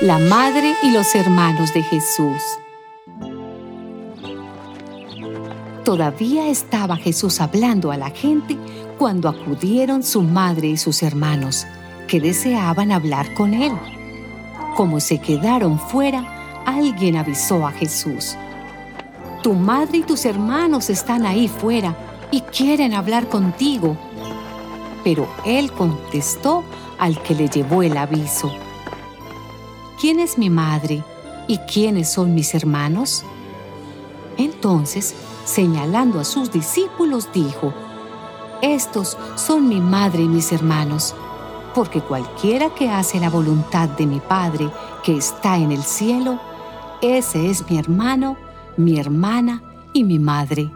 La madre y los hermanos de Jesús. Todavía estaba Jesús hablando a la gente cuando acudieron su madre y sus hermanos, que deseaban hablar con él. Como se quedaron fuera, alguien avisó a Jesús. Tu madre y tus hermanos están ahí fuera y quieren hablar contigo. Pero él contestó al que le llevó el aviso. ¿Quién es mi madre y quiénes son mis hermanos? Entonces, señalando a sus discípulos, dijo, Estos son mi madre y mis hermanos, porque cualquiera que hace la voluntad de mi Padre que está en el cielo, ese es mi hermano, mi hermana y mi madre.